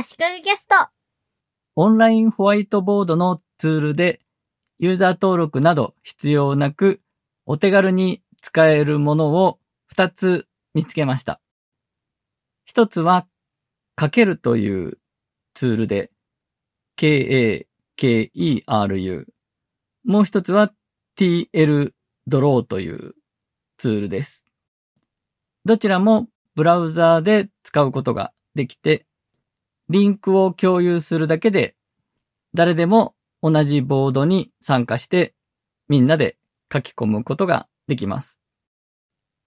足利ゲスト。オンラインホワイトボードのツールでユーザー登録など必要なくお手軽に使えるものを2つ見つけました。一つはかけるというツールで K-A-K-E-R-U。もう一つは TL ドローというツールです。どちらもブラウザーで使うことができて、リンクを共有するだけで、誰でも同じボードに参加して、みんなで書き込むことができます。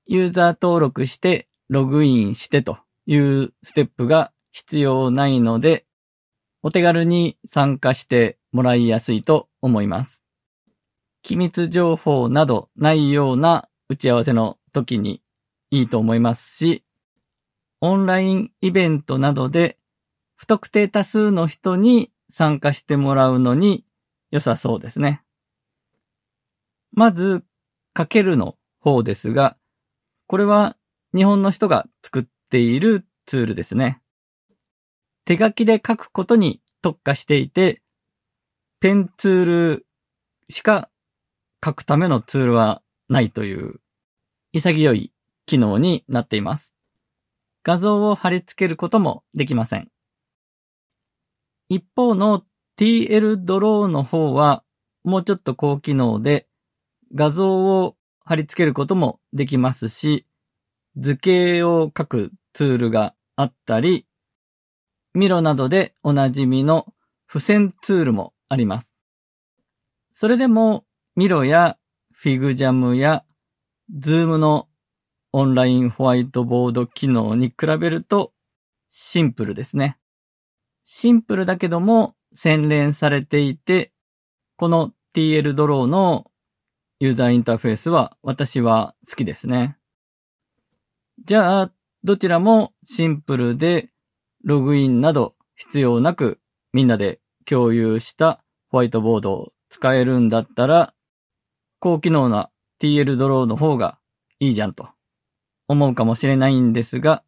ユーザー登録して、ログインしてというステップが必要ないので、お手軽に参加してもらいやすいと思います。機密情報などないような打ち合わせの時にいいと思いますし、オンラインイベントなどで不特定多数の人に参加してもらうのに良さそうですね。まず、かけるの方ですが、これは日本の人が作っているツールですね。手書きで書くことに特化していて、ペンツールしか書くためのツールはないという潔い機能になっています。画像を貼り付けることもできません。一方の TL ドローの方はもうちょっと高機能で画像を貼り付けることもできますし、図形を書くツールがあったり、Miro などでおなじみの付箋ツールもあります。それでも Miro や FigJam や Zoom のオンラインホワイトボード機能に比べるとシンプルですね。シンプルだけども洗練されていて、この TL ドローのユーザーインターフェースは私は好きですね。じゃあ、どちらもシンプルでログインなど必要なくみんなで共有したホワイトボードを使えるんだったら、高機能な TL ドローの方がいいじゃんと思うかもしれないんですが、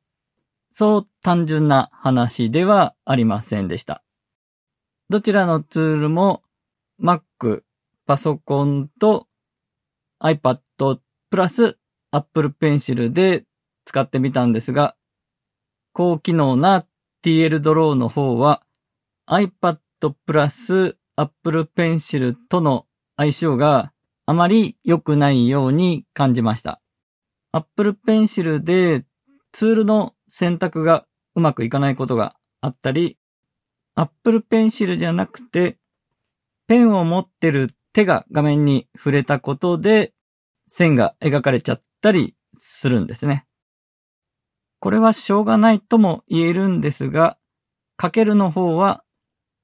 そう単純な話ではありませんでした。どちらのツールも Mac、パソコンと iPad プラス Apple Pencil で使ってみたんですが、高機能な TL ドローの方は iPad プラス Apple Pencil との相性があまり良くないように感じました。Apple Pencil でツールの選択がうまくいかないことがあったり、Apple Pencil じゃなくて、ペンを持ってる手が画面に触れたことで線が描かれちゃったりするんですね。これはしょうがないとも言えるんですが、かけるの方は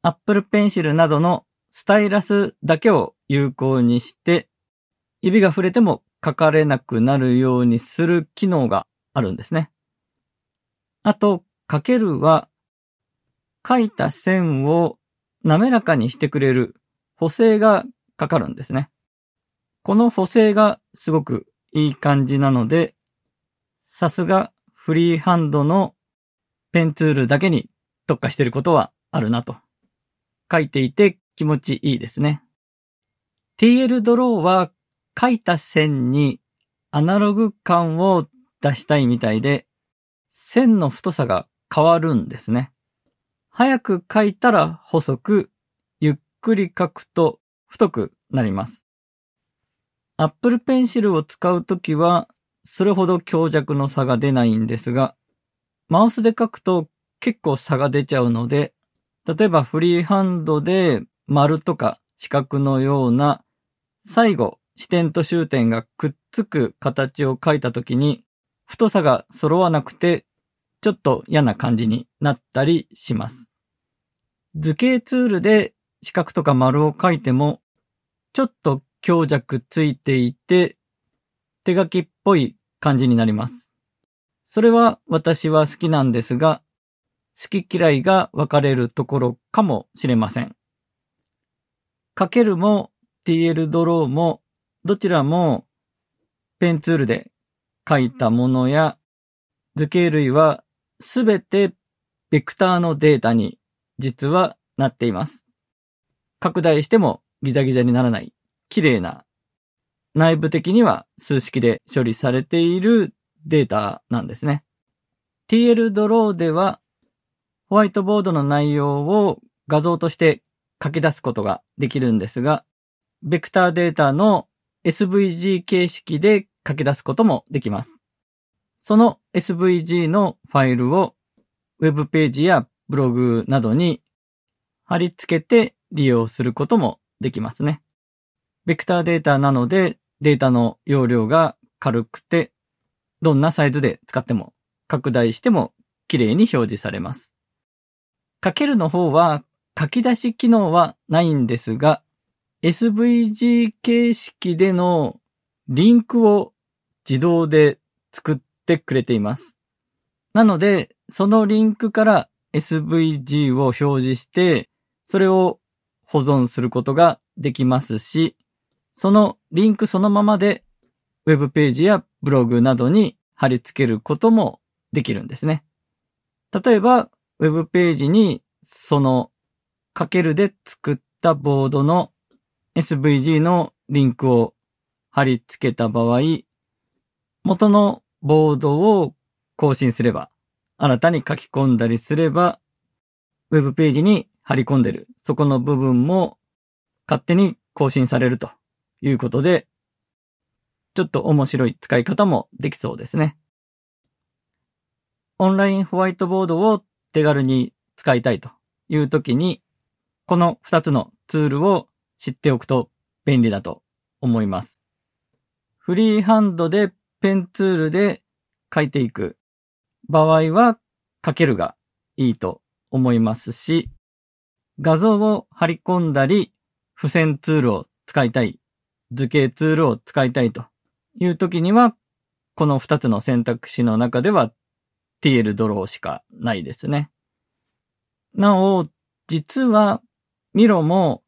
Apple Pencil などのスタイラスだけを有効にして、指が触れても書かれなくなるようにする機能があるんですね。あと、かけるは、書いた線を滑らかにしてくれる補正がかかるんですね。この補正がすごくいい感じなので、さすがフリーハンドのペンツールだけに特化していることはあるなと。書いていて気持ちいいですね。TL ドローは書いた線にアナログ感を出したいみたいで、線の太さが変わるんですね。早く書いたら細く、ゆっくり書くと太くなります。Apple Pencil を使うときは、それほど強弱の差が出ないんですが、マウスで書くと結構差が出ちゃうので、例えばフリーハンドで丸とか四角のような最後支点と終点がくっつく形を書いたときに太さが揃わなくてちょっと嫌な感じになったりします。図形ツールで四角とか丸を書いてもちょっと強弱ついていて手書きっぽい感じになります。それは私は好きなんですが、好き嫌いが分かれるところかもしれません。かけるも TL ドローもどちらもペンツールで書いたものや図形類はすべてベクターのデータに実はなっています。拡大してもギザギザにならない、綺麗な、内部的には数式で処理されているデータなんですね。TL ドローでは、ホワイトボードの内容を画像として書き出すことができるんですが、ベクターデータの SVG 形式で書き出すこともできます。その SVG のファイルをウェブページやブログなどに貼り付けて利用することもできますね。ベクターデータなのでデータの容量が軽くてどんなサイズで使っても拡大しても綺麗に表示されます。かけるの方は書き出し機能はないんですが SVG 形式でのリンクを自動で作ってくれています。なので、そのリンクから SVG を表示して、それを保存することができますし、そのリンクそのままで Web ページやブログなどに貼り付けることもできるんですね。例えば、Web ページにそのかけるで作ったボードの SVG のリンクを貼り付けた場合、元のボードを更新すれば、新たに書き込んだりすれば、ウェブページに貼り込んでる、そこの部分も勝手に更新されるということで、ちょっと面白い使い方もできそうですね。オンラインホワイトボードを手軽に使いたいという時に、この2つのツールを知っておくと便利だと思います。フリーハンドでペンツールで書いていく場合は書けるがいいと思いますし、画像を貼り込んだり、付箋ツールを使いたい、図形ツールを使いたいという時には、この2つの選択肢の中では TL ドローしかないですね。なお、実はミロも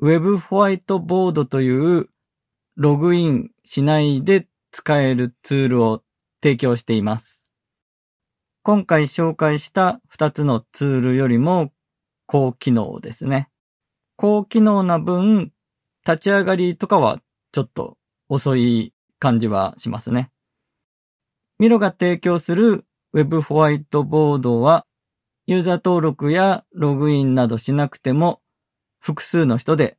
Web ホワイトボードというログインしないで使えるツールを提供しています。今回紹介した2つのツールよりも高機能ですね。高機能な分、立ち上がりとかはちょっと遅い感じはしますね。ミロが提供する Web ホワイトボードはユーザー登録やログインなどしなくても複数の人で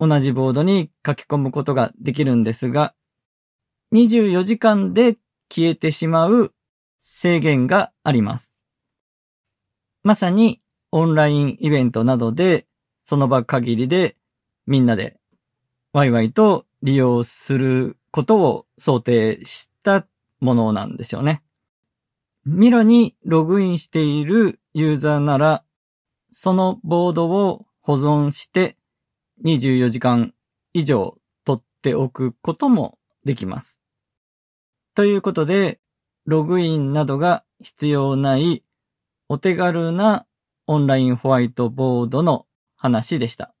同じボードに書き込むことができるんですが、24時間で消えてしまう制限があります。まさにオンラインイベントなどでその場限りでみんなでワイワイと利用することを想定したものなんでしょうね。ミロにログインしているユーザーなら、そのボードを保存して24時間以上取っておくこともできます。ということで、ログインなどが必要ないお手軽なオンラインホワイトボードの話でした。